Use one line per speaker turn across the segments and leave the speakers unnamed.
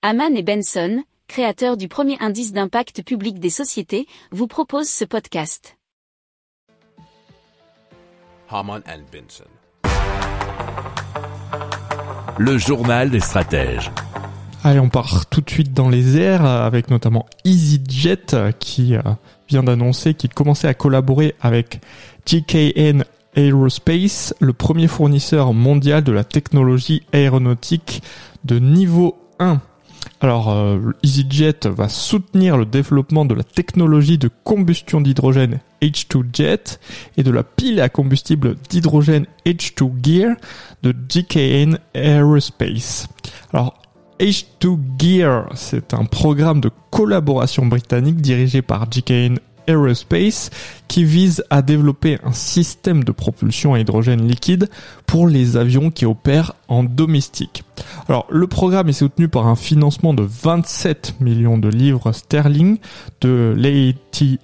Haman et Benson, créateurs du premier indice d'impact public des sociétés, vous proposent ce podcast.
Haman and Benson.
Le journal des stratèges.
Allez, on part tout de suite dans les airs avec notamment EasyJet qui euh, vient d'annoncer qu'il commençait à collaborer avec GKN Aerospace, le premier fournisseur mondial de la technologie aéronautique de niveau 1. Alors, euh, EasyJet va soutenir le développement de la technologie de combustion d'hydrogène H2Jet et de la pile à combustible d'hydrogène H2 Gear de GKN Aerospace. Alors, H2 Gear, c'est un programme de collaboration britannique dirigé par GKN Aerospace qui vise à développer un système de propulsion à hydrogène liquide pour les avions qui opèrent en domestique. Alors le programme est soutenu par un financement de 27 millions de livres sterling de l'ATI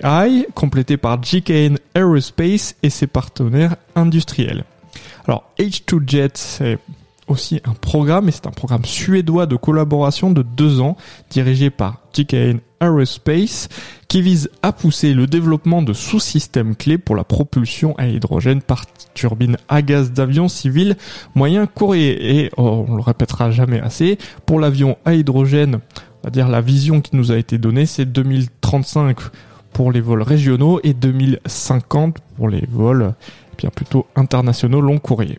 complété par GKN Aerospace et ses partenaires industriels. Alors H2Jet c'est aussi un programme, et c'est un programme suédois de collaboration de deux ans, dirigé par GKN Aerospace, qui vise à pousser le développement de sous-systèmes clés pour la propulsion à hydrogène par turbine à gaz d'avion civil moyen courrier. Et oh, on le répétera jamais assez, pour l'avion à hydrogène, on va dire la vision qui nous a été donnée, c'est 2035 pour les vols régionaux et 2050 pour les vols eh bien plutôt internationaux long courrier.